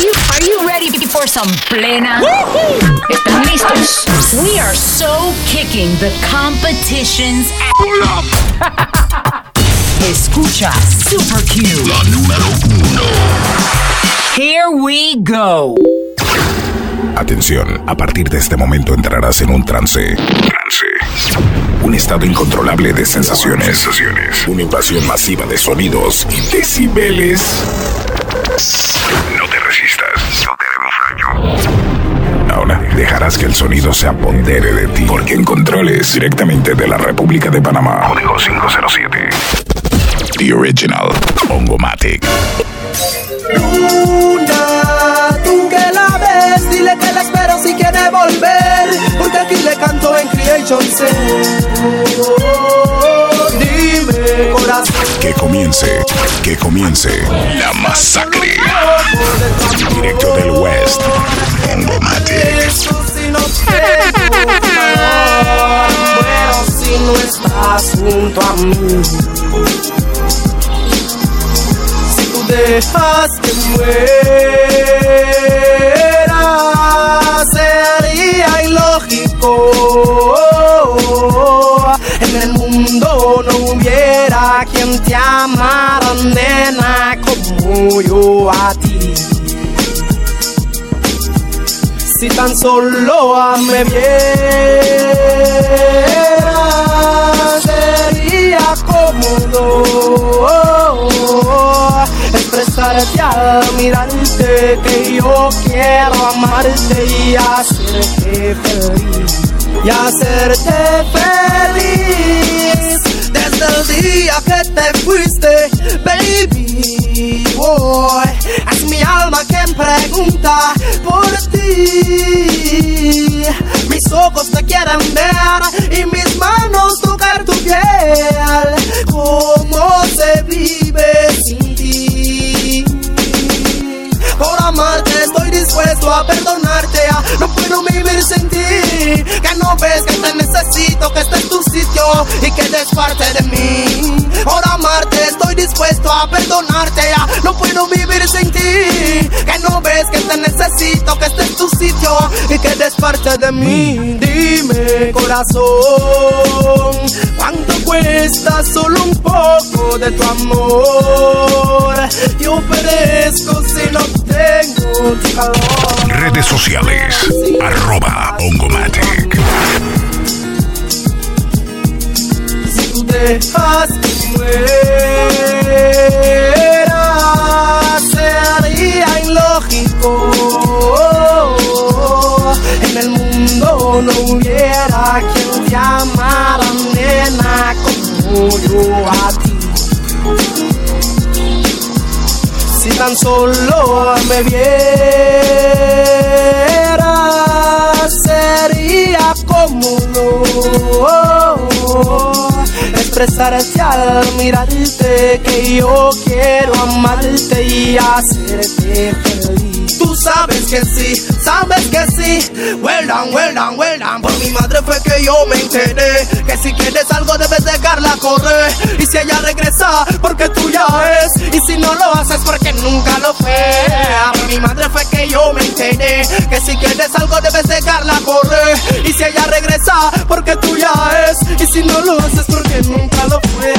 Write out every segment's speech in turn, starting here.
you are you ready for some plena? ¿Están listos? We are so kicking the competition's ass. Escucha Super Q. La número uno. Here we go. Atención, a partir de este momento entrarás en un trance. Trance. Un estado incontrolable de sensaciones. Sensaciones. Una invasión masiva de sonidos y decibeles. No te resistas. No te haremos daño. Ahora dejarás que el sonido se apodere de ti. Porque en controles directamente de la República de Panamá. Código 507. The Original. Ongomatic. Luna, tú que la ves, dile que la espero si quiere volver, porque aquí le canto en Creation Set. Que comience, que comience la masacre. Directo del West. Ongomatic. Eso si no tengo calor, muero si no estás junto a mí. Si tú dejas que muera, sería ilógico. En el mundo no hubiera quien te amara, nena, como yo a ti. Si tan solo me viera, sería cómodo expresarte al mirarte que yo quiero amarte y hacerte feliz. Y hacerte feliz desde el día que te fuiste, baby. Boy, es mi alma quien pregunta por ti. Mis ojos te quieren ver y mis manos tocar tu piel. ¿Cómo se vive sin ti? Por amarte dispuesto a perdonarte. ah, No puedo vivir sin ti. Que no ves que te necesito, que este es tu sitio y que eres parte de mí. Por amarte estoy dispuesto a perdonarte. ah, No puedo vivir sin ti. Que no ves que te necesito, que este es tu sitio y que eres parte de mí. Dime, corazón, ¿cuánto cuesta solo un poco de tu amor? Yo perezco si no tengo tu calor. Redes sociales. Arroba Ongomatic. Tú dejas que muera, sería ilógico. En el mundo no hubiera quien te amara, nena, como yo a ti. Si tan solo me viera, sería cómodo expresarte al mirarte que yo quiero amarte y hacerte feliz. Tú sabes que sí, sabes que sí. Well done, well. Por mi madre fue que yo me enteré que si quieres algo debes dejarla correr. Y si ella regresa, porque tuya es. Y si no lo haces, porque nunca lo fue. Por mi madre fue que yo me enteré que si quieres algo debes dejarla correr. Y si ella regresa, porque tuya es. Y si no lo haces, porque nunca lo fue.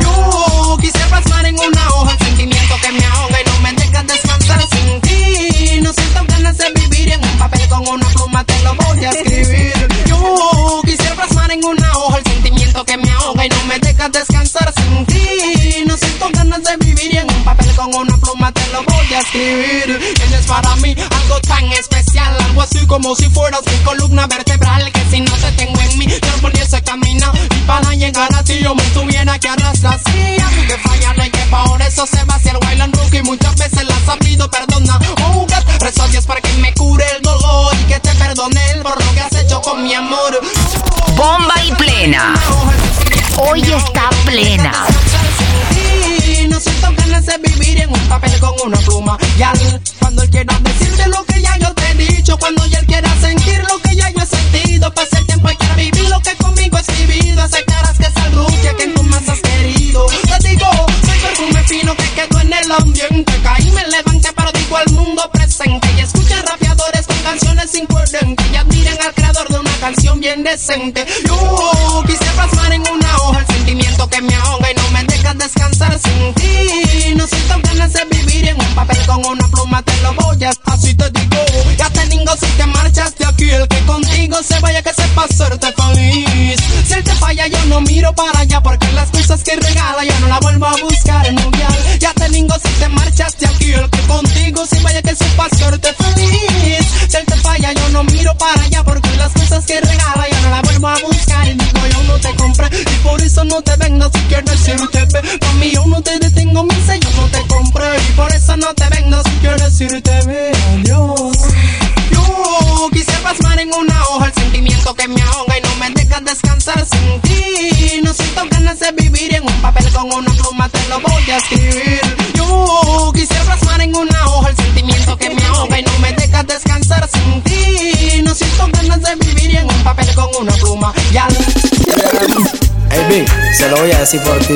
Yo quisiera plasmar en una hoja el sentimiento que me ahoga y no me deja descansar sin ti. No siento ganas de vivir en un papel con una pluma, te lo voy a escribir. Yo quisiera plasmar en una hoja el sentimiento que me ahoga y no me deja descansar sin ti. No siento ganas de vivir en un papel con una pluma, te lo voy a escribir. Eres para mí algo tan especial, algo así como si fueras mi columna vertebral. Que si no te tengo en mí, yo no pudiese caminar. Y para llegar a ti, yo me tuviera que arrastrar. Sí, a que falla no hay que por eso se va hacia el Wayland Rookie. Muchas veces la has sabido perdona. Oh, God, rezo Dios para que me cure el dolor y que te perdone por lo que has hecho con mi amor. Bomba y plena. Hoy está plena. Y no siento ganas de vivir en un papel con una pluma. Y al cuando él quiera decirte lo cuando ya él quiera sentir lo que ya yo he sentido. Pase el tiempo y quiera vivir lo que conmigo es vivido. Esa caras que esa rubia que tú más has querido. Te digo, soy perfume fino que quedó en el ambiente. Caí, me levanté, pero digo al mundo presente. Y escucha rapeadores con canciones incoherentes. Y admiran al creador de una canción bien decente. Yo quise plasmar en una hoja el sentimiento que me ahoga y no me deja descansar sin ti. No siento ganas de vivir en un papel con una pluma, te lo voy a. Así te digo. Si te marchas de aquí, el que contigo se vaya que sepa hacerte feliz. Si él te falla, yo no miro para allá porque las cosas que regala ya no la vuelvo a buscar en un vial. Ya te digo si te marchas de aquí, el que contigo se vaya que sepa hacerte feliz. Si él te falla, yo no miro para allá porque las cosas que regala ya no la vuelvo a buscar. Y digo, yo no te compré y por eso no te vengas si quieres irte. Mami, yo no te detengo, mi yo no te compré y por eso no te vengas si quieres irte. Adiós. Plasmar en una hoja el sentimiento que me ahoga y no me dejas descansar sin ti. No siento ganas de vivir en un papel con una pluma, te lo voy a escribir. Yo quise plasmar en una hoja el sentimiento que me ahoga y no me dejas descansar sin ti. No siento ganas de vivir en un papel con una pluma. Ya. Hey, se lo voy a decir por ti.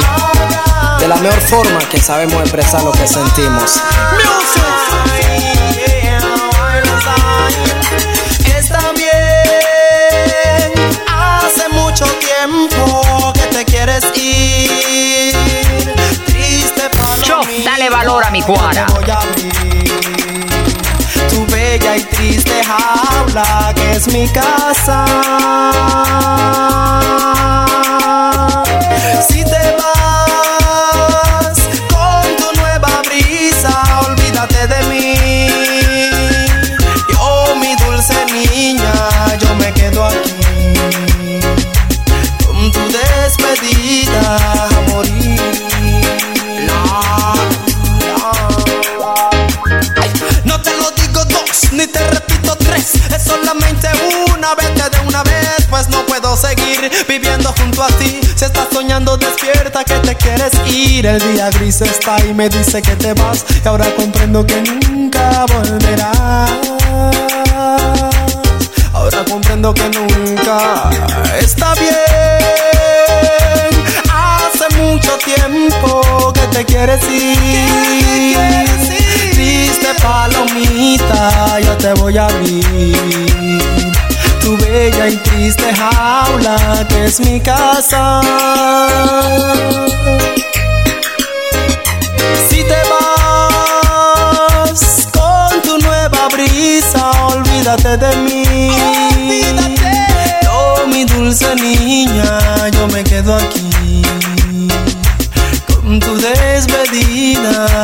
De la mejor forma que sabemos expresar lo que sentimos. Está dale valor a mi cuara. Tu bella y triste jaula que es mi casa. Quieres ir. El día gris está y me dice que te vas. Y ahora comprendo que nunca volverás. Ahora comprendo que nunca está bien. Hace mucho tiempo que te quieres ir. Triste palomita, yo te voy a abrir. Tu bella y triste jaula que es mi casa. Si te vas con tu nueva brisa, olvídate de mí. Yo, mi dulce niña, yo me quedo aquí. Con tu despedida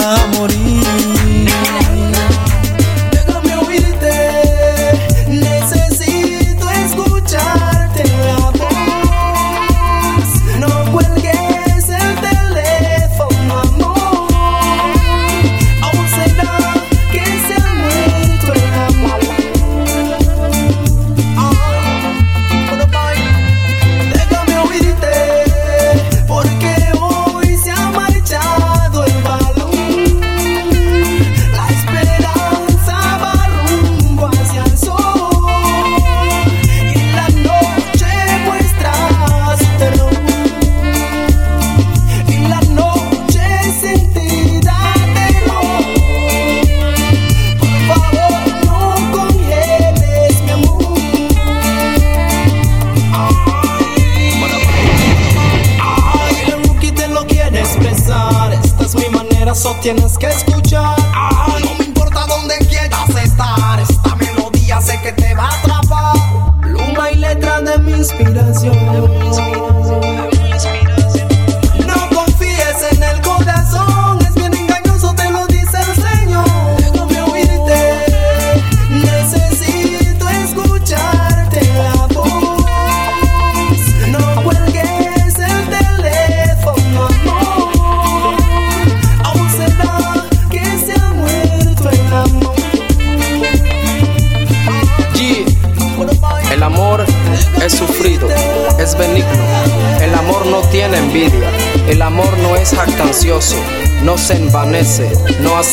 tienes que escuchar.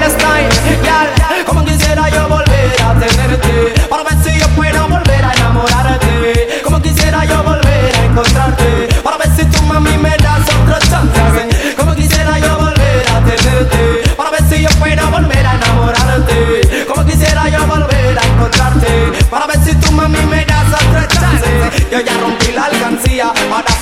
time, como quisiera yo volver a tenerte, para ver si yo puedo volver a enamorarte, como quisiera yo volver a encontrarte, para ver si tú mami me das otro chance, como quisiera yo volver a tenerte, para ver si yo puedo volver a enamorarte, como quisiera yo volver a encontrarte, para ver si tú mami me das otro chance, yo ya rompí la alcancía,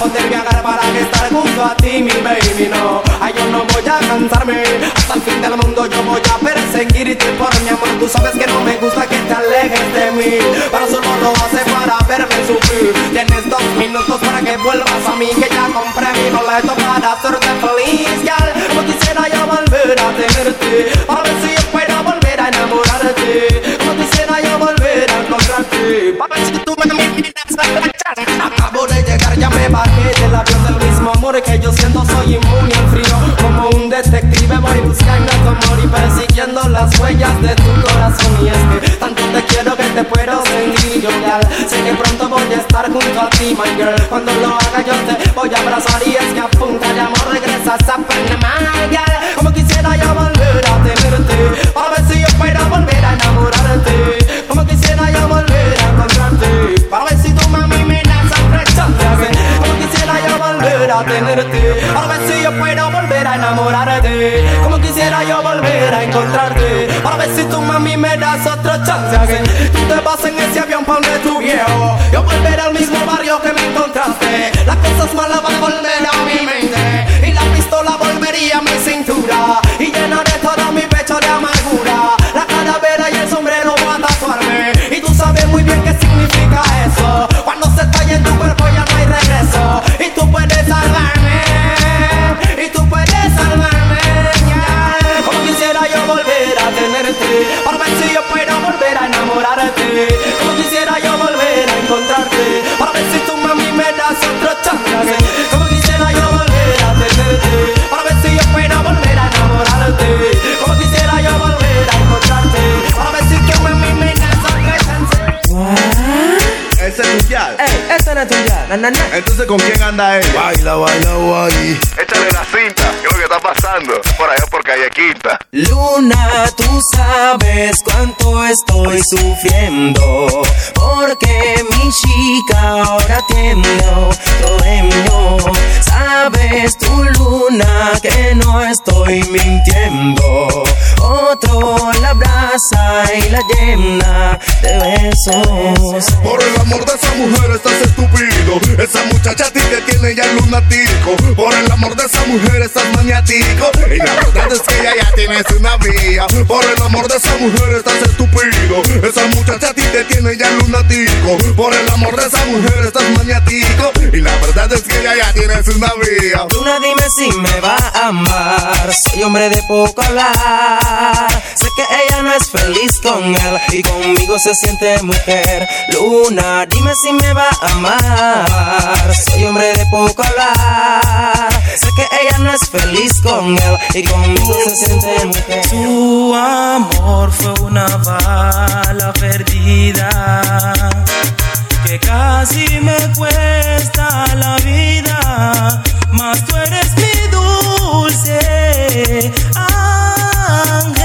poderme agarrar para que estar junto a ti, mi baby, no. Ay, yo no voy a cansarme, hasta el fin del mundo yo voy a perseguirte por mi amor. Tú sabes que no me gusta que te alejes de mí, pero solo lo hace para verme sufrir. Tienes dos minutos para que vuelvas a mí, que ya compré mi boleto para hacerte feliz, girl. No quisiera yo volver a tenerte, a ver si yo puedo volver a enamorarte, no quisiera yo volver a encontrarte. Acabo de llegar, ya me bajé del avión del mismo amor que yo siento, soy inmune al frío. Como un detective voy buscando tu amor y persiguiendo las huellas de tu corazón. Y es que tanto te quiero que te puedo sentir llorar. Sé que pronto voy a estar junto a ti, my girl. Cuando lo haga yo te voy a abrazar y es que a punta de amor regresas a volver a tenerte, para ver si yo puedo volver a enamorarte. Como quisiera yo volver a encontrarte, para ver si tu mami me das otra chance. Tú te vas en ese avión para donde tu viejo, yo volveré al mismo barrio que me encontraste. Las cosas malas van a volver a mi mente y la pistola volvería a mi cintura y llenaré todo mi pecho de amargura. Para ver si tu mami me das otro chance. Entonces, ¿con quién anda ella? Baila, baila, guay. Échale la cinta, ¿qué es lo que está pasando? Por allá por calle Quinta. Luna, tú sabes cuánto estoy sufriendo Porque mi chica ahora tiene otro dueño Sabes tú, Luna, que no estoy mintiendo Otro la abraza y la llena de besos Por el amor de esa mujer estás estúpido. Esa muchacha a ti te tiene ya lunatico. Por el amor de esa mujer estás maniático. Y la verdad es que ella ya tienes una vía. Por el amor de esa mujer estás estúpido. Esa muchacha a ti te tiene ya lunatico. Por el amor de esa mujer estás maniático. Y la verdad es que ella ya tienes una vía. Luna, dime si me va a amar. Soy hombre de poco hablar. Sé que ella no es feliz con él y conmigo se siente mujer. Luna, dime si me va a amar. Soy hombre de poco hablar. Sé que ella no es feliz con él y conmigo se siente mujer. Su amor fue una bala perdida que casi me cuesta la vida, mas tú eres mi dulce ángel,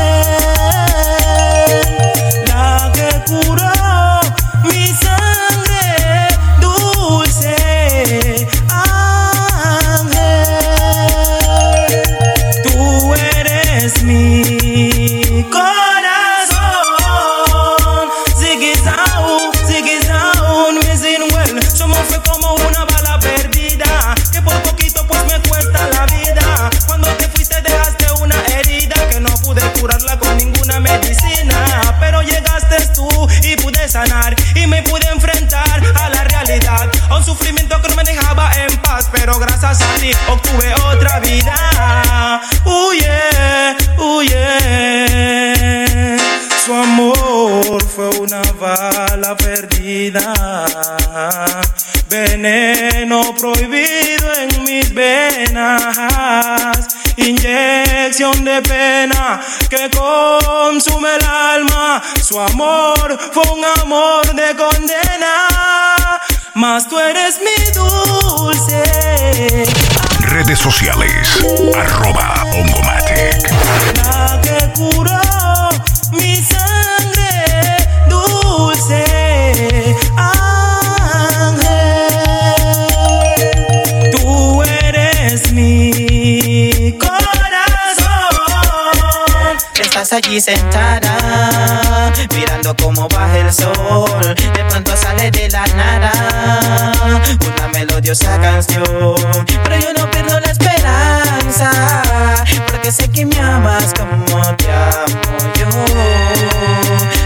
eres mi dulce. Redes sociales. Arroba sentada, mirando cómo baja el sol. De pronto sale de la nada una melodiosa canción. Pero yo no pierdo la esperanza, porque sé que me amas como te amo yo.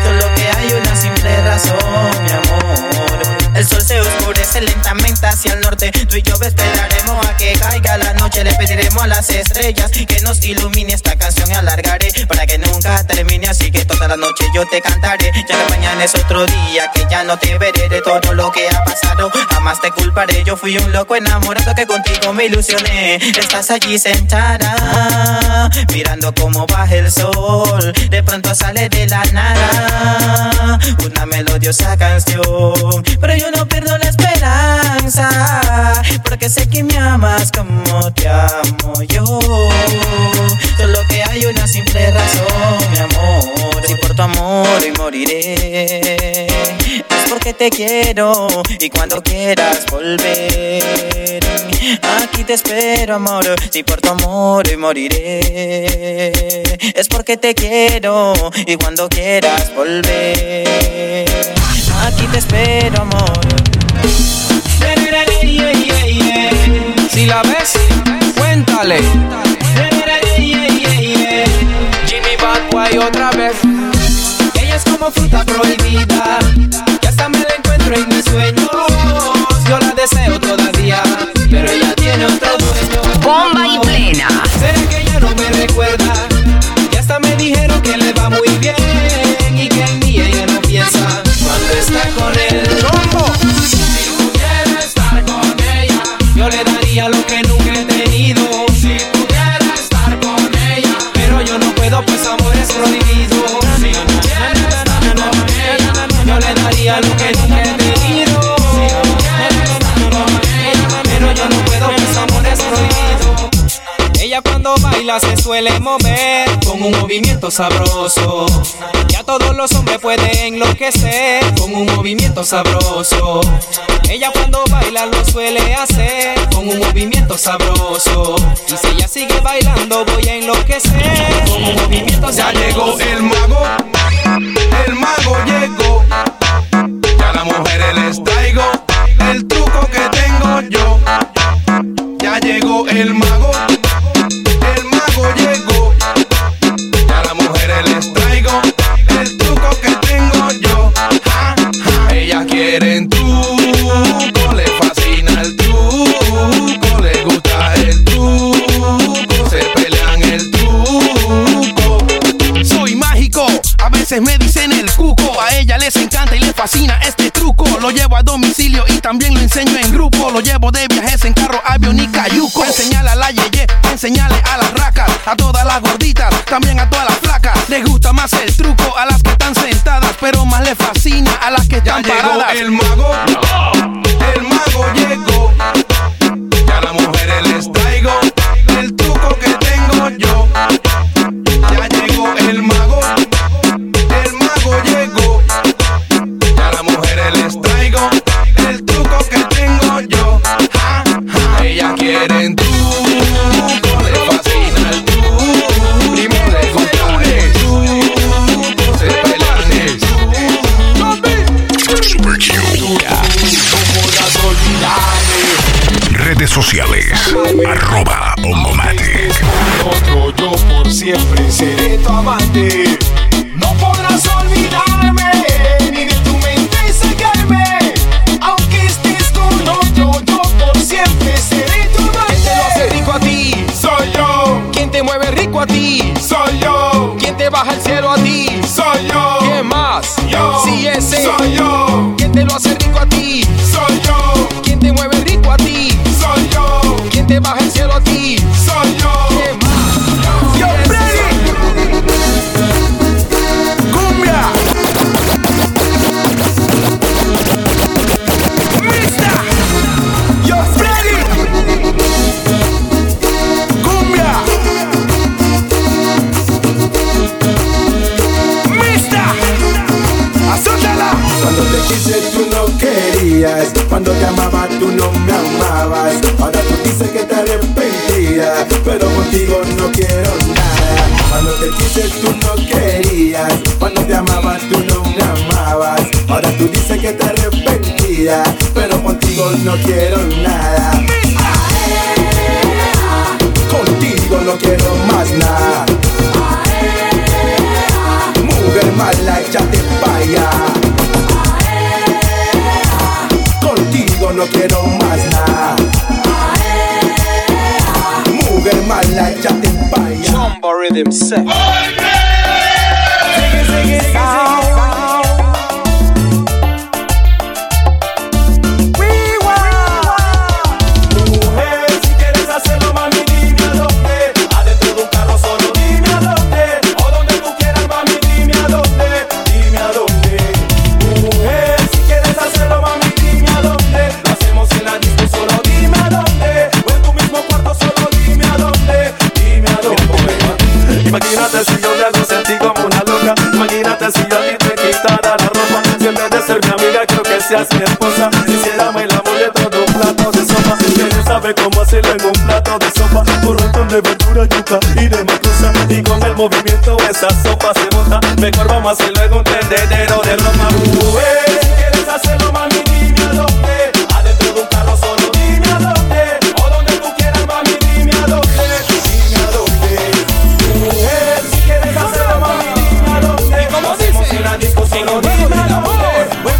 Solo que hay una simple razón, mi amor. El sol se oscurece lentamente hacia el norte. Tú y yo esperaremos a que caiga la noche. Le pediremos a las estrellas que nos ilumine esta canción y alargaré para que nunca termine. Así que toda la noche yo te cantaré. Ya que mañana es otro día que ya no te veré de todo lo que ha pasado. Jamás te culparé. Yo fui un loco enamorado que contigo me ilusioné. Estás allí sentada, mirando cómo baja el sol. De pronto sale de la nada una melodiosa canción. Yo no pierdo la esperanza, porque sé que me amas como te amo yo. Solo que hay una simple razón, mi amor. Si por tu amor y moriré, es porque te quiero y cuando quieras volver, aquí te espero, amor. Si por tu amor y moriré, es porque te quiero y cuando quieras volver, aquí te espero, amor. Si la ves, cuéntale. Jimmy Bad otra vez. Ella es como fruta prohibida, que hasta me la encuentro en mis sueños. Yo la deseo todavía, pero ella tiene otro dueño. Bomba y plena. ¿Será que ella no me recuerda? Y hasta me dijeron que le va muy bien baila se suele mover con un movimiento sabroso. Ya todos los hombres pueden enloquecer con un movimiento sabroso. Ella cuando baila lo suele hacer con un movimiento sabroso. Y si ella sigue bailando voy a enloquecer con un movimiento Ya sabroso. llegó el mago, el mago llegó. Ya a las mujeres les traigo el truco que tengo yo. Ya llegó el mago, veces me dicen el cuco. A ella les encanta y les fascina este truco. Lo llevo a domicilio y también lo enseño en grupo. Lo llevo de viajes en carro, avión y cayuco. Enseñale a la yeye, enseñale a las racas, a todas las gorditas, también a todas las flacas. Les gusta más el truco a las que están sentadas, pero más les fascina a las que están paradas. el mago, Redes life la hecha de. Contigo no quiero más nada. Mujer Rhythm Set. Ah, seas mi esposa. Hiciéramos el amor dentro de un plato de sopa. Que no sabe cómo hacerlo en un plato de sopa. Por un ton de verdura, yuca y de macosa. Y con el movimiento esa sopa se bota. Mejor vamos a hacerlo en un tendedero de Roma. Ué, si quieres hacerlo, mami, dime a dónde. Adentro de un carro solo, dime a dónde. O donde tú quieras, mami, dime a dónde. Dime a dónde. Ué, si quieres hacerlo, mami, dime a dónde. ¿Y dice? Una discusión, dime a dónde. Pues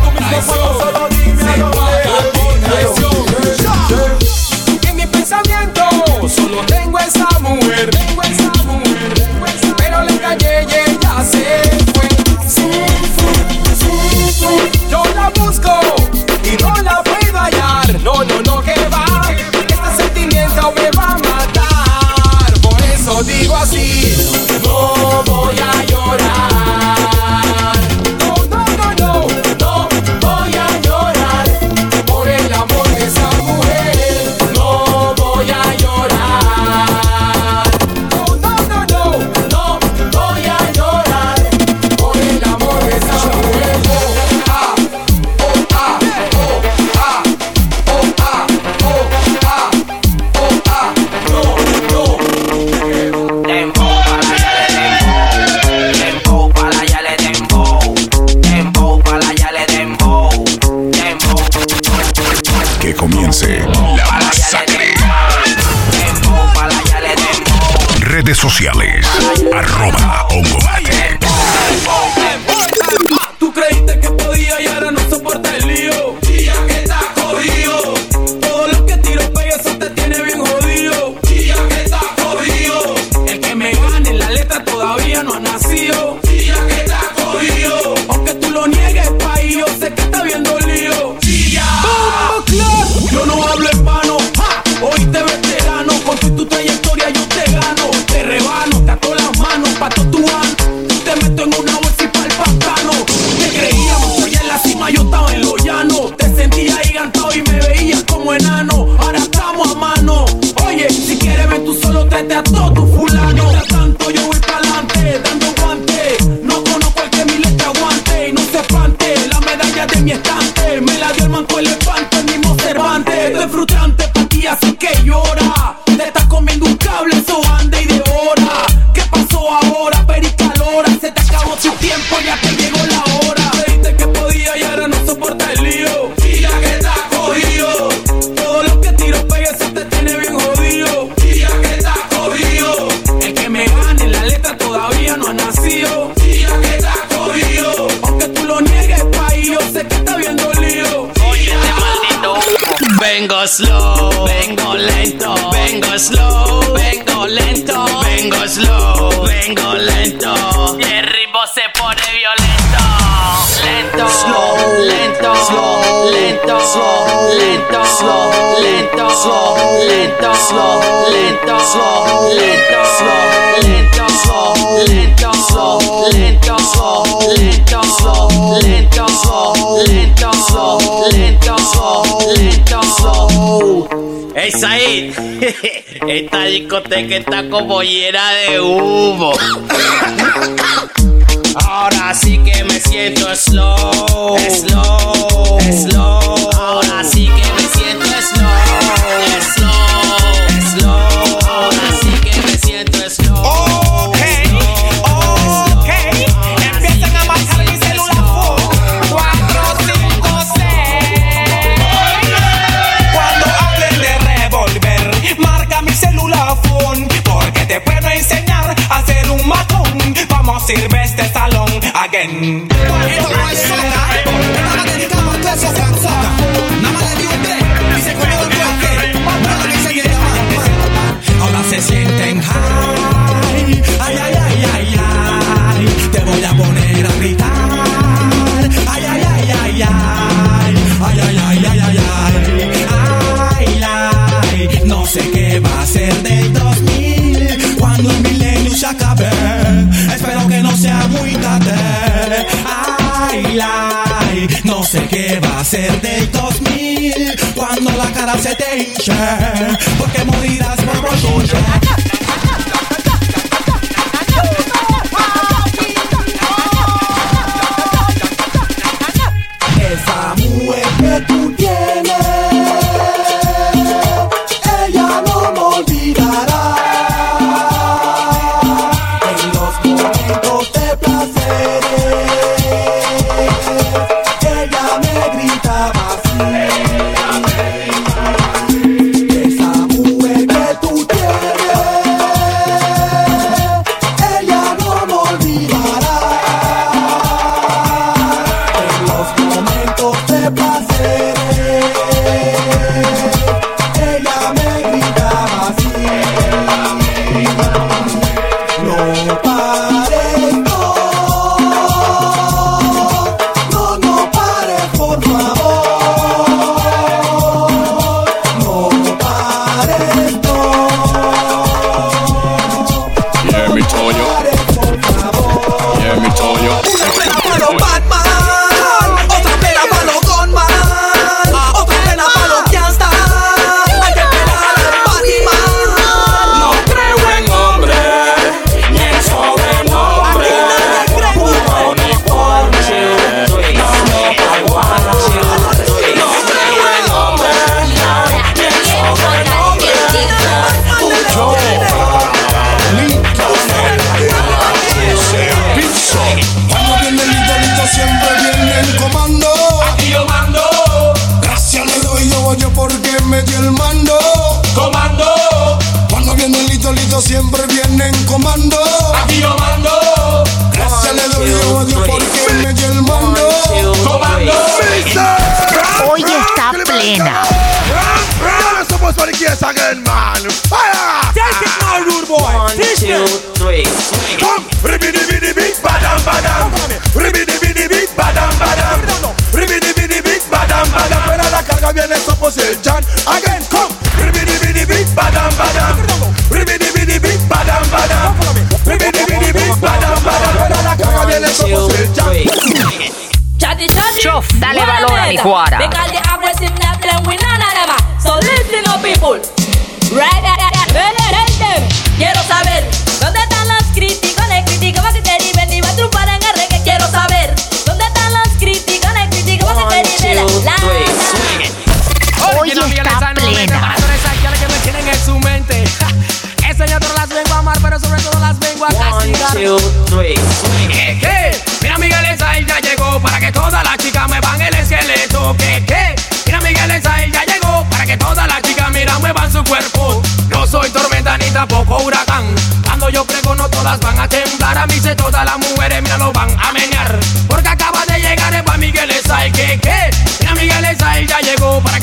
slow, lento, slow, lento, slow, lento, slow, lento, slow, lento, slow, lento, slow, lento, slow, lento, slow, lento, slow, lento, slow, lento, slow, lento, slow, lento, slow, lento, slow. Hey esta discoteca está como llena de humo. Ahora sí que me siento slow. Slow. Slow. Ahora se sienten high. Ay, ay, ay, ay, ay. Te voy a poner a gritar. Ser del 2000 cuando la cara se te hinche. Porque morirás por bochinche.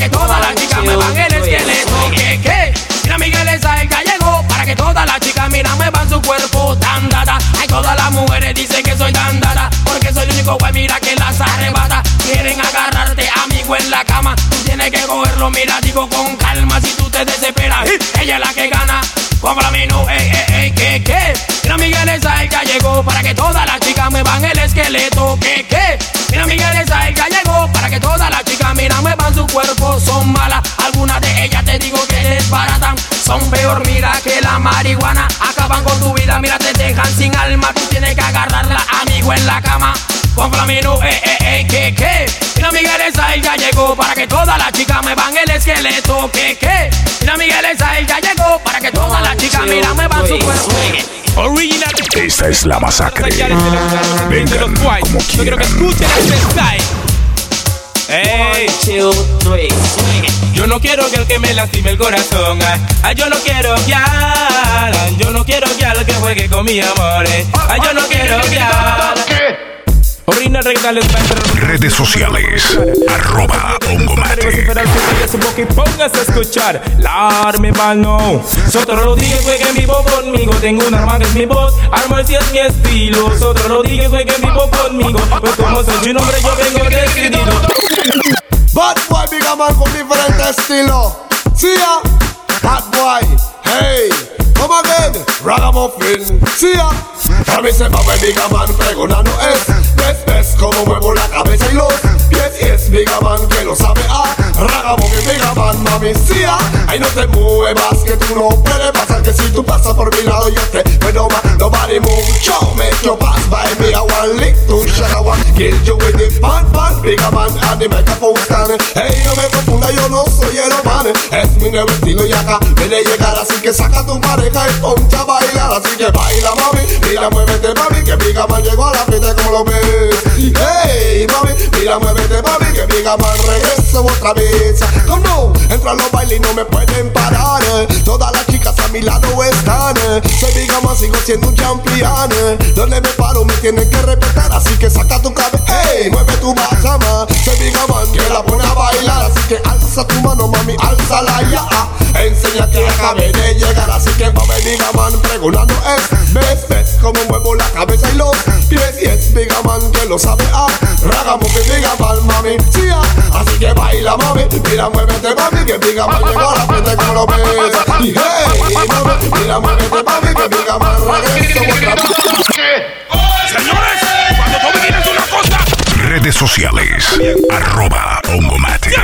Que todas las chicas me van el esqueleto. ¿Qué, qué? Mira Miguel Esail ya llegó para que todas las chicas mira muevan su cuerpo tan dada. Ay, todas las mujeres dicen que soy tan dada. Porque soy el único güey, mira que las arrebata. Quieren agarrarte, amigo, en la cama. Tú tienes que cogerlo, mira, digo con calma. Si tú te desesperas, ella es la que gana. Como la menú, ey, ey, ey, ¿qué, qué? Mira Miguel Esail ya llegó para que todas las chicas me van el esqueleto. ¿Qué, qué? Cuerpo. Son malas, algunas de ellas te digo que desbaratan. Son peor, mira, que la marihuana. Acaban con tu vida, mira, te dejan sin alma. Tú tienes que agarrarla, amigo, en la cama. Con Flamino, eh, eh, eh, que, que. Mira Miguel Esail ya llegó para que todas las chicas me van el esqueleto. Que, que. Mira Miguel Esail ya llegó para que todas las chicas, mira, me van su cuerpo. Original. Esta es la masacre. Vengan como Yo quiero que quieran. escuchen este two, three. Yo no quiero que el que me lastime el corazón. Ay, ay, yo no quiero que al- Yo no quiero que al que juegue con mi amor. eh. Ay, yo no quiero que al- Orina regales Redes sociales. Arroba Ongomate. y póngase a escuchar. La arme no. Sotro Rodríguez juega en vivo conmigo. Tengo un arma que es mi voz. Arma si es mi estilo. Sotro Rodríguez juega en vivo conmigo. Pues como soy su nombre yo vengo decidido Bad boy, big man con diferentes estilos. See ya, bad boy, hey, come again, ragamuffin. See ya, a mí se va a big man pregonando es, ves, ves como muevo la cabeza y los pies es big man que lo sabe ah, ragamuffin, big man, mami. See ya, ahí no te muevas que tú no puedes pasar que si tú pasas por mi lado yo te puedo más. Nobody move, show make you pass by me. I want lick to shut I want kill you with the pan pan big man and the microphone stand. Hey, no me confunda, yo no soy el man. Es mi estilo y acá viene llegar así que saca tu pareja y poncha a bailar. Así que baila mami, mira muévete mami que Big Man llegó a la fiesta como lo ves. Hey mami, mira muévete mami que Big Man regreso otra vez. Come no, entra a los bailes y no me pueden parar. eh. Todas las chicas mi lado están. eh. Soy Big Man, sigo siendo un champion. eh. Donde me paro me tienen que respetar, así que saca tu cabeza. Hey, mueve tu bachama. Soy Big Man que la pone a bailar, así que alza tu mano mami, alzala ya. ah. Enseña que acabé de llegar, así que mami Big Man pregonando es. Ves, ves como muevo la cabeza y los pies y es Big Man que lo sabe. Ah, ragamos que Big Man mami, sí, ah. así que baila mami, mira muévete mami que Big Man llegó a la fiesta como lo ves. Y hey, muévete que. Señores, cuando tú me tienes una cosa. Redes sociales. Arroba Ongomate. Sí,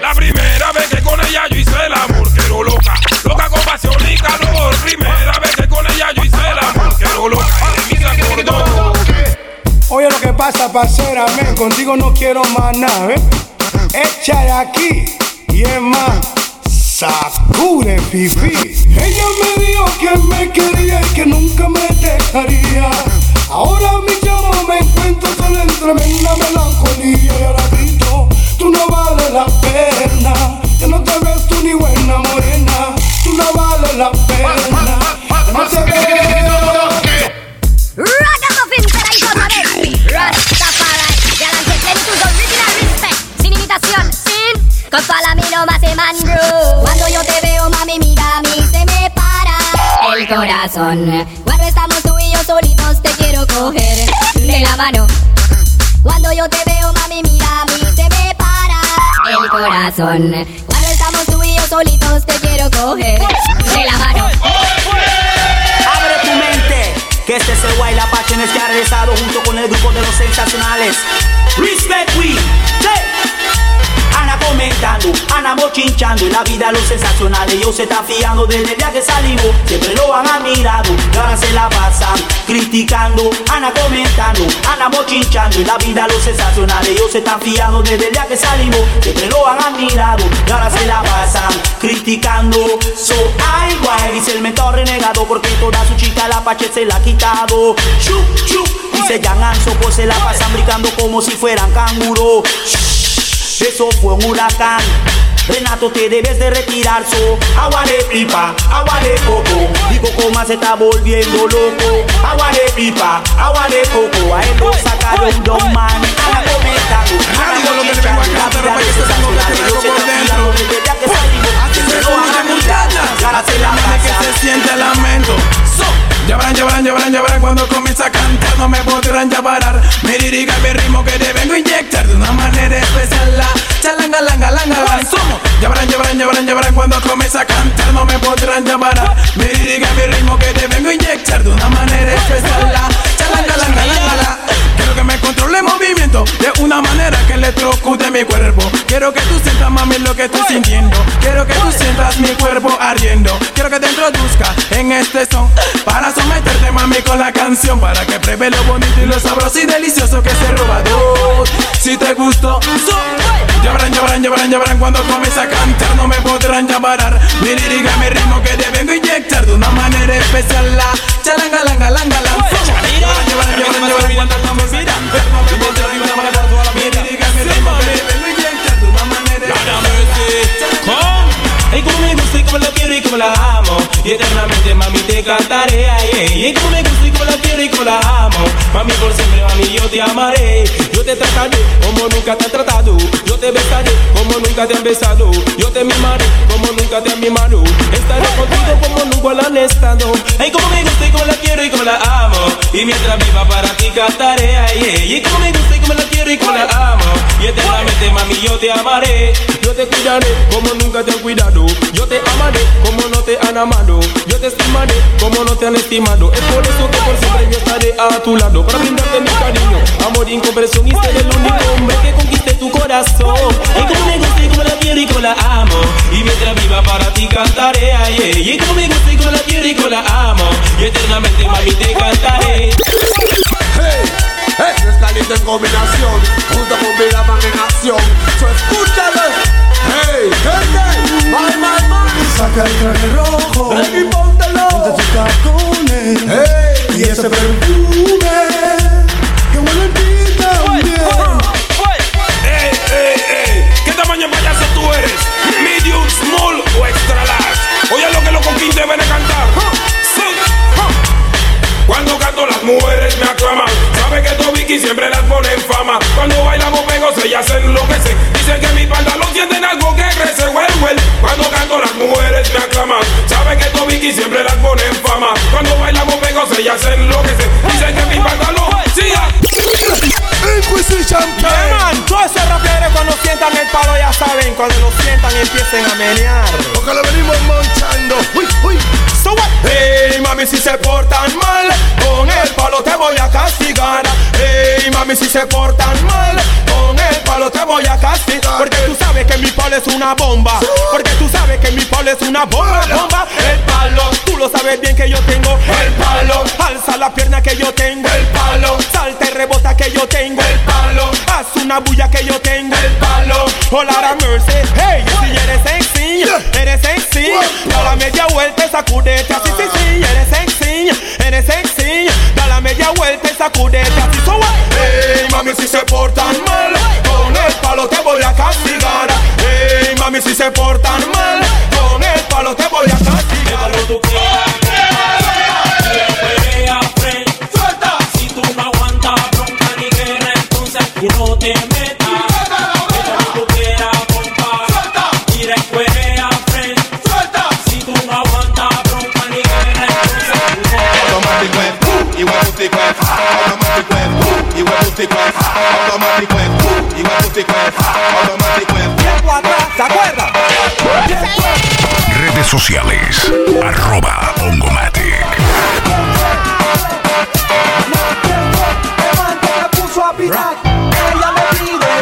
la primera vez que con ella yo hice el amor, quiero loca, loca con pasión y calor. Primera vez que con ella yo hice el amor, quiero loca, y se acordó. Oye lo que pasa, parcera, men, contigo no quiero más nada, ¿eh? Echa de aquí y es más, sacude fifi. Ella me dijo que me quería y que nunca me dejaría. Ahora mi chamo me encuentro solo en tremenda Cuando estamos tú y yo solitos, te quiero coger de la mano. Cuando yo te veo, mami, mira, a mí se me para el corazón. Cuando estamos tú y yo solitos, te quiero coger de la mano. Abre tu mente, que este es el Guay La Pasiones que ha regresado junto con el grupo de los sensacionales. Respect we, comentando, Ana mochinchando En la vida los sensacionales. Ellos se están fiando Desde el día que salimos. Siempre lo han admirado Y ahora se la pasan criticando. Ana comentando, Ana mochinchando En la vida los sensacionales. Ellos se están fiando Desde el día que salimos. Siempre lo han admirado Y ahora se la pasan criticando. So ay guay, dice el mentor renegado Porque toda su chica la pache se la ha quitado. Chup, chup, dice Jan Pues se la pasan brincando como si fueran canguro eso fue un huracán. Renato, te debes de retirar, so agua de pipa, agua de coco. Y Coco más se está volviendo loco. Agua de pipa, agua de coco. A él lo sacaron don man. Comentando. La yo se ya que salimos. Se se la que pasan. se siente el lamento. Llevarán, llevarán, llevarán, llevarán cuando comienza a cantar No me podrán ya parar langa, langa, la somos. Llevarán, llevarán, llevarán, llevarán cuando comienza a cantar No me podrán Me diriga mi ritmo que te vengo a inyectar De una manera especial. La chalanga, langa, langa, la. Quiero que me controle el movimiento De una manera que electrocute mi cuerpo. Quiero que tú sientas mami lo que estoy sintiendo. Quiero que tú sientas mi cuerpo ardiendo. Quiero que te introduzca en este son Para someterte mami con la canción. Para que pruebe lo bonito y lo sabroso y delicioso que se roba dos si te gustó. Llorarán, llorarán, llorarán, llorarán cuando comienza a cantar. No me podrán parar. Mi lírica, mi ritmo que te vengo a inyectar de una manera especial. La charanga, langa, langa, langa. Llorarán, llorarán, llorarán, llorarán cuando comienza a cantar. No me podrán parar. Mi lírica, mi ritmo que te vengo a inyectar de una manera especial. Y como me gusta y como la quiero y como la amo Y eternamente mami te cantaré Y como me gusta por siempre, mami, yo te amaré. Yo te trataré como nunca te he tratado. Yo te besaré como nunca te han besado. Yo te mimaré como nunca te han mimado. Estaré contigo como nunca la han estado. Ay, como me gusta y como la quiero y como la amo. Y mientras viva para ti cantaré, ay, ay, y como me gusta y como la quiero y como la amo. Y eternamente, mami, yo te amaré. Yo te cuidaré como nunca te han cuidado. Yo te amaré como no te han amado. Yo te estimaré como no te han estimado. Es por eso que por siempre estaré a tu lado. Para brindarte mi cariño, amor y incomprensión. Y ser el único hombre que conquiste tu corazón. Y como me gusta y como la quiero y como la amo. Y mientras viva para ti cantaré, ay, ay. Y como me gusta y como la quiero y como la amo. Y eternamente, mami, te cantaré. Hey, esto es caliente en combinación, junto con Miraman en acción. So escúchalo. Hey, gente, mal, mal, mal. Saca el traje rojo, y póntelo. ponte tus tacones Hey, y ese perfume que huele a ti también. ¡Ey, ey, ey! ¿Qué tamaño payaso tú eres? ¿Medium, small o extra large? Oye lo que los coquín deben de cantar. Cuando canto las mujeres me aclaman. Sabe que Tobiki siempre las pone en fama. Cuando bailamos pegos ellas se enloquecen Dicen que mi pantalón tienen algo que crece well, well. Cuando canto las mujeres me aclaman. Sabe que Tobiki siempre las pone en fama. Cuando bailamos pegos ellas se enloquecen Dicen que mi pantalón siga Inquisition Yeah, time. man, todos esos raperos cuando sientan el palo ya saben Cuando lo sientan empiecen a menear Porque lo venimos monchando. Uy, uy. So what? Hey, mami, si se portan mal, con el palo te voy a castigar. Hey, mami, si se portan mal, con el palo te voy a castigar. Porque tú sabes que mi palo es una bomba. Porque tú sabes que mi palo es una bomba, bomba. El palo, tú lo sabes bien que yo tengo. El palo, alza la pierna que yo tengo. El palo, salta y rebota que yo tengo. El palo, haz una bulla que yo tengo. El palo, hola la mercy. Hey, si eres sexy, eres sexy. Da la media vuelta y sacúdete así, sí, sí. Eres sexy, eres sexy. Da la media vuelta y sacúdete así. So? Hey, mami, si se portan mal, mami, si se portan mal, con el palo te voy a castigar. tú Si tú no aguantas bronca ni guerra, entonces tú no te. Como tú quieras, compa. Tira y cuerea, friend. Si guerra, entonces tú. Tiempo atrás, ¿se acuerdan? Redes sociales. Arroba Ongomatic. Ella me pide,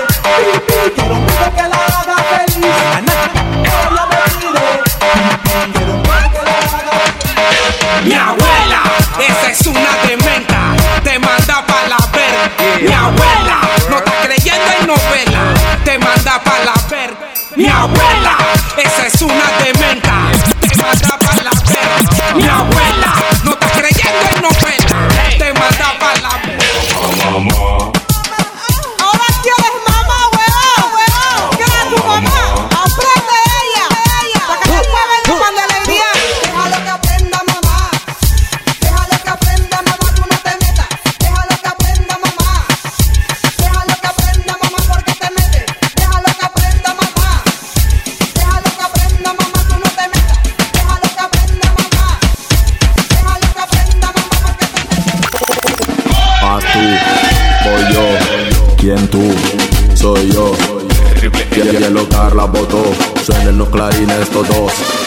quiero que la haga Mi abuela, esa es una dementa, clarines estos dos. Siempre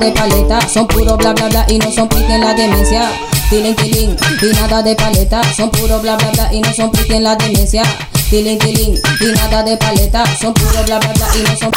de paleta, son puro bla bla bla y no son pique en la demencia. Tiling y nada de paleta, son puro bla bla bla y no son pique en la demencia. Tiling y nada de paleta, son puro bla bla bla y no son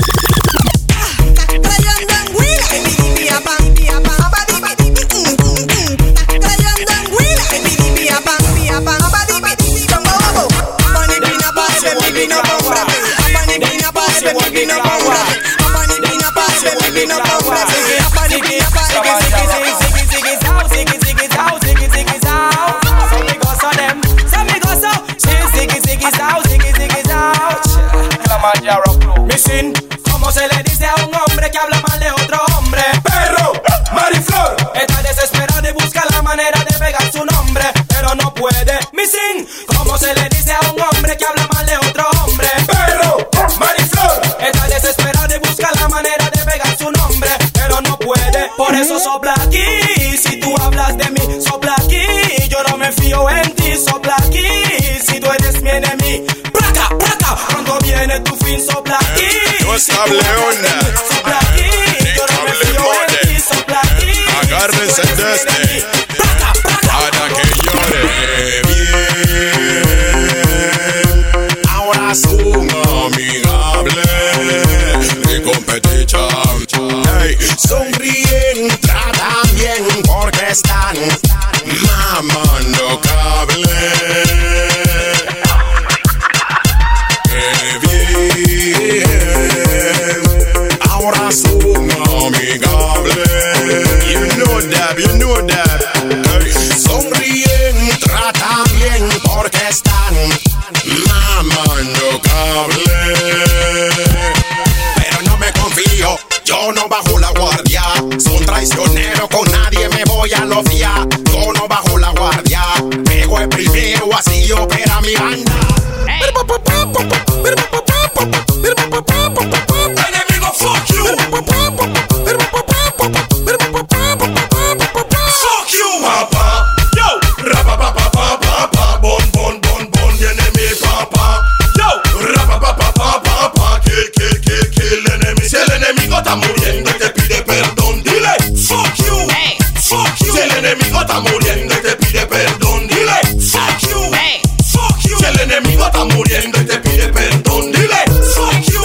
está muriendo y te pide perdón, dile fuck you, hey. fuck you. Si el enemigo está muriendo y te pide perdón, dile fuck you,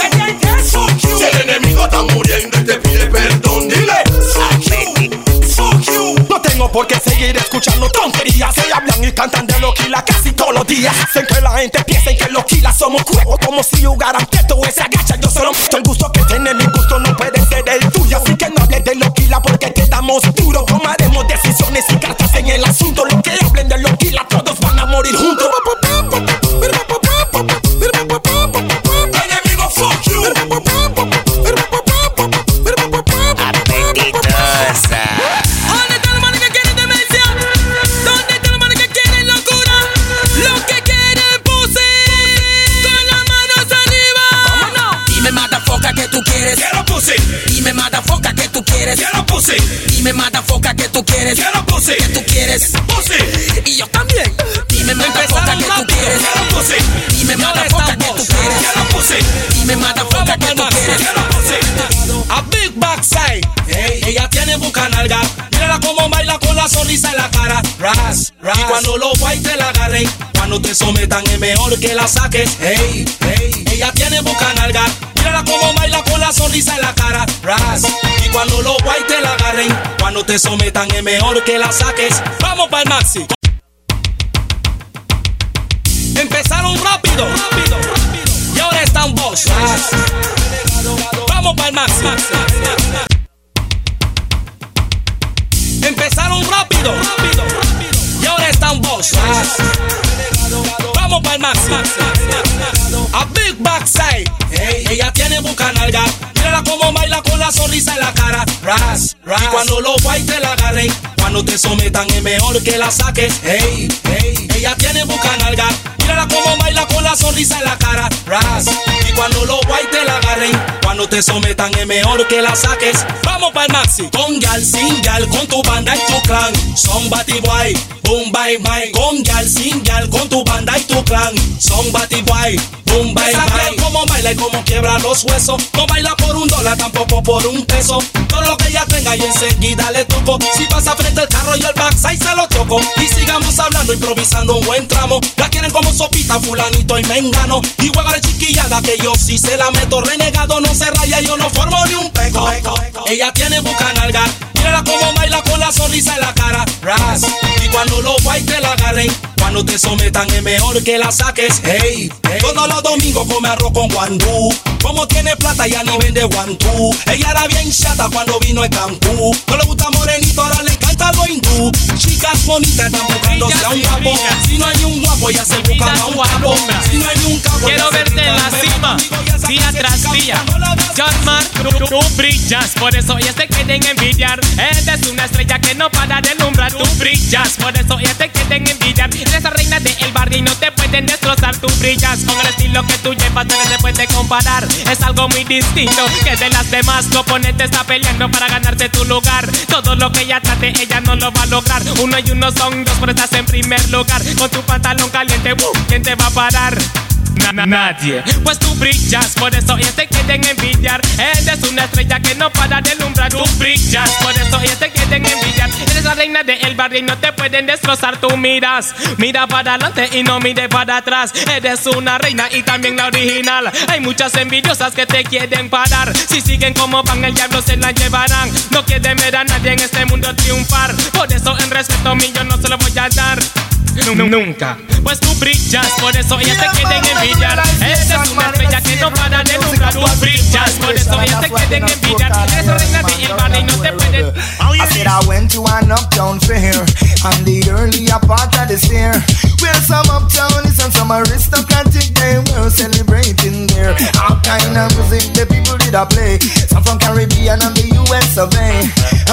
fuck you. Si el enemigo está muriendo y te pide perdón, dile fuck you, fuck you. No tengo por qué seguir escuchando tonterías que hablan y cantan de lo que la casi todos los días. Hacen que la gente piense que lo que somos cuerpos como si jugaran que todo se agacha. Yo solo que la saques. Hey, hey. Ella tiene buca nalga. Mírala como baila con la sonrisa en la cara. Ras. Y cuando los guay te la agarren, cuando te sometan es mejor que la saques. Vamos para el maxi. Empezaron rápido, rápido, rápido. Y ahora están vos. Vamos para el maxi. Empezaron rápido, rápido, rápido. Y ahora están vos. Vamos para el maxi. A big backside. Hey, ella tiene buca nalga. Mírala como baila con la sonrisa en la cara. Ras, ras. Y cuando los te la agarren, cuando te sometan es mejor que la saques. Hey, hey. Ella tiene buca nalga. Mírala como baila con la sonrisa en la cara. Ras. Y cuando los te la agarren, cuando te sometan es mejor que la saques. Vamos para el maxi. Con gal, sin gal, con tu banda y tu clan. Son boy, boom bye bye. Con gal, sin gal, con tu banda y tu clan. Son bati boy, boom bye bye. Como baila y como quiebra los huesos. No baila por un dólar, tampoco por un peso. Todo lo que ella tenga y enseguida le toco. Si pasa frente al carro y el backside se lo choco. Y sigamos hablando, improvisando un buen tramo. La quieren como sopita, fulanito y mengano. Y hueva de chiquillada que yo sí se la meto. Renegado no se raya, yo no formo ni un peco. Ella tiene buca nalga. Mírala como baila con la sonrisa en la cara. Ras. Y cuando los guay te la agarren, cuando te sometan es mejor que la saques. Hey, hey. todos los domingos come arroz con guandú. Como tiene plata ya ni vende guantú. Ella era bien chata cuando vino a Cancún. No le gusta morenito, ahora le encanta lo hindú. Chicas bonitas están buscándose a un guapo. Si no hay un guapo, ya se buscan a un guapo. Si no hay un capo, Quiero verte en la cima, día tras día. John tú, tú brillas, por eso ellas te quieren envidiar. Eres una estrella que no para de alumbrar. Tú brillas, por eso ellas te quieren envidiar. Eres la reina del barrio y no te pueden destrozar. Tú brillas con el estilo que tú llevas, no se puede comparar. Es algo muy distinto que de las demás. Tu oponente está peleando para ganarte tu lugar. Todo lo que ella trate, ella no lo va a lograr. Uno y uno son dos, pero estás en primer lugar. Con tu pantalón caliente, ¡uh! ¿quién te va a parar? Na- na- nadie. Pues tú brillas, por eso ellos te quieren envidiar. Eres una estrella que no para de alumbrar. Tú brillas, por eso ellos te quieren envidiar. Eres la reina del barrio y no te pueden destrozar. Tú miras, mira para adelante y no mire para atrás. Eres una reina y también la original. Hay muchas envidiosas que te quieren parar. Si siguen como van, el diablo se la llevarán. No quieren ver a nadie en este mundo triunfar. Por eso, en respeto mío, no se lo voy a dar. Nu- Nunca, pues tú brillas, por eso ellas te quieren envidiar. Eres una estrella que no para de alumbrar. Tú brillas, por eso ellas te quieren envidiar. Eres la reina del barrio y no te pueden. I said I went to an uptown fair on the earlier part of this year. Where some uptownies and some aristocratic they were celebrating there. All kind of music the people did a play. Some from Caribbean and the US of A.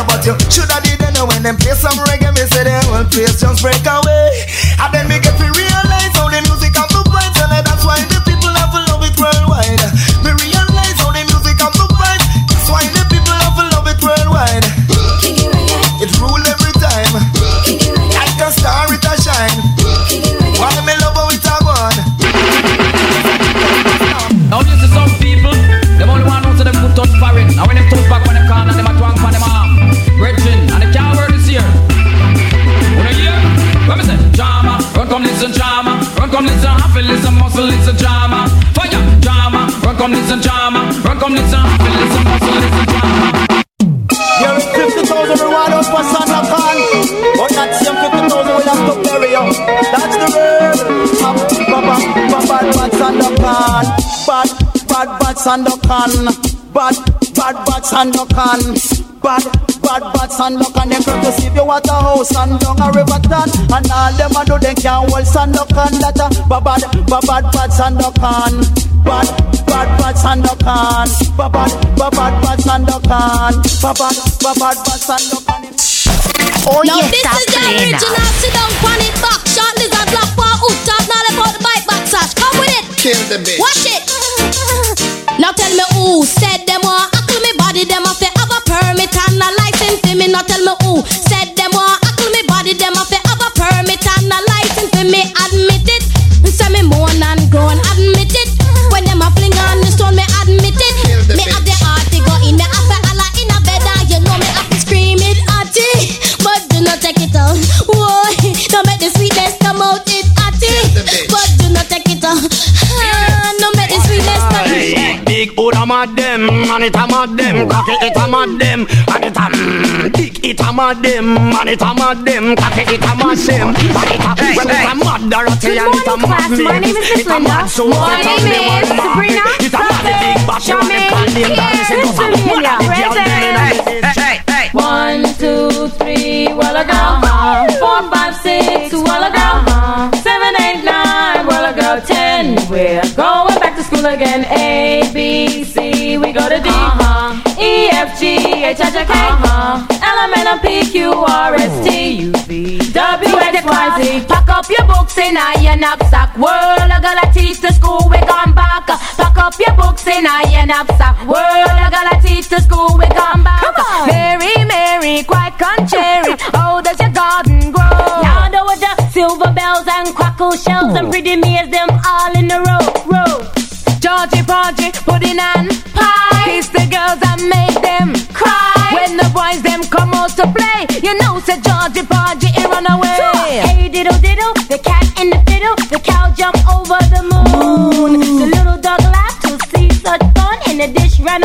But you should have did know when them play some reggae, me say the whole place just break away. And then me get to realize how the music have the vibes and that's why the people have to love it worldwide. Me realize how the music have the vibes. That's why the people have to love it worldwide. It rule every time. Like a star, it a shine. Come listen drama, run come listen happy, listen muscle, listen drama. You're 50,000 reward out for Santa Con. But that same 50,000 will have to bury you. That's the word. Bad, bad, bad, bad Sandokan. Bad, bad, bad Sandokan. Bad, bad, bad Sandokan. Bad, bad, bad Sandokan. Them come to see you at a house and down a riverton. And all them a do they can't hold Sandokan. That a bad, bad, bad, bad, bad Sandokan. Bad, bad, bad Sandokan. Bad, bad, bad, bad, bad Sandokan. Bad, bad, bad, bad, bad Sandokan. Oye, oh, now this is the original sit down on it back shot lizard black for hook top now let out the bike back sash come with it Kill the bitch. watch it now tell me who said them want hackle me body them have to have a permit and a license for me, not tell me who. Said them want out. Big hood a mad them, and it a mad them. Cocky it a mad them, and it a mm, big it a mad them, and it a mad them. Cocky it a mad them, and it a well it a mad Dorothy and it a mad me. My name is Miss It a mad so My it a name me one is mad me. Sabrina. It a mad the big bash on the condemn dance. It does a one of the girl them in a Present. One, two, three, while ago. Four, five, six, while ago. Seven, eight, nine, while ago. Ten, we're going back to school again. A, B, C, we go to D. E, F, G, H, I, J, K. L, M, N, O, P, Q, R, S, T, U, V, W, X, Y, Z. Pack up your books in a your knapsack. World, I gotta teach the school we gone back. Pack up your books in a your knapsack. World, I gotta teach the school we gone back. Come on. Mary, Mary, quite contrary. Oh, does your garden grow? Yonder with the silver bells and crackle shells and pretty maids, them all in a row, row. Georgie, Porgy, pudding and pie. To play, you know, say Georgie, Porgy, he run away. Hey, diddle, diddle, the cat in the fiddle, the cow jump over the moon. The little dog laughed to see such fun, and the dish ran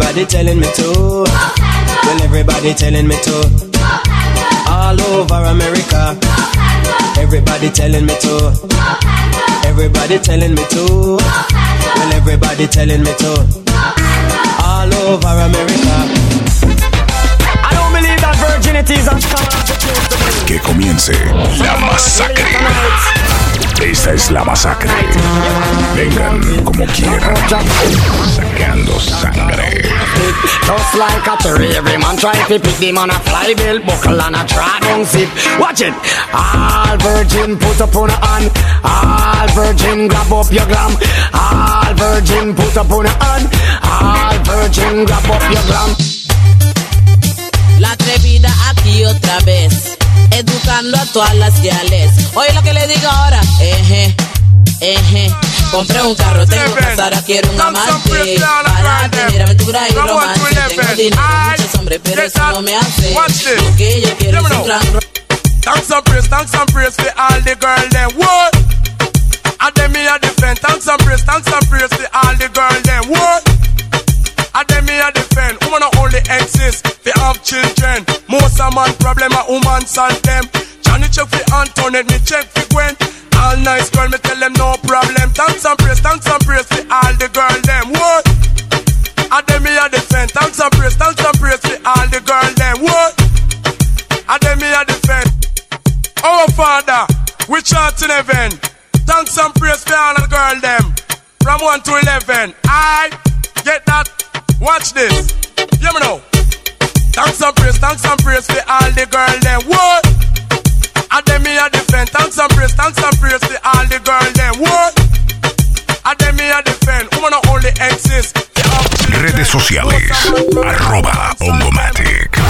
Everybody telling me to. Well, everybody telling me to. All over America. Everybody telling me to. Everybody telling me to. Well, everybody telling me to. All over America. I don't believe that virginity is uncommon. Que comience la masacre. Esta es la masacre. Vengan como quieran. Sacando sangre. Just like a cherry, every man try to pick them on a fly bill, buckle and a try down sit. Watch it. All virgin put up on a hand. All virgin grab up your glam. All virgin put up on a hand. All virgin grab up your glam. La atrevida aquí otra vez, educando a todas las guiales. Oye lo que le digo ahora, eje, eje. Compré un carro, tengo casa, ahora quiero un amante Para tener aventura y romance Tengo dinero, muchos hombres, pero eso no me hace Lo que yo quiero es un gran Thanks and praise, thanks and praise for all the girl them. What? And them me a defend. Thanks and praise, thanks and praise for all the girl them. What? And them me a defend. Only exist, they have children. Most a man problem a woman solve them. Johnny check for Antoinette, me check for Gwen. All nice girl, me tell them no problem. Thanks and praise, thanks and praise for all the girl them. What? And them me a defend. Thanks and praise, thanks and praise for all the girl them. What? And them me a defend. Our Father, which art in heaven. Thanks and praise for all the girl them. From 1 to 11. I get that. Watch this. Hear me now. Thanks and praise, thanks and praise for all the girl them. What? And them me a defend. Thanks and praise, thanks and praise for all the girl them. What? And them me a defend. Woman only exist. Redes sociales. Arroba Ongomatic.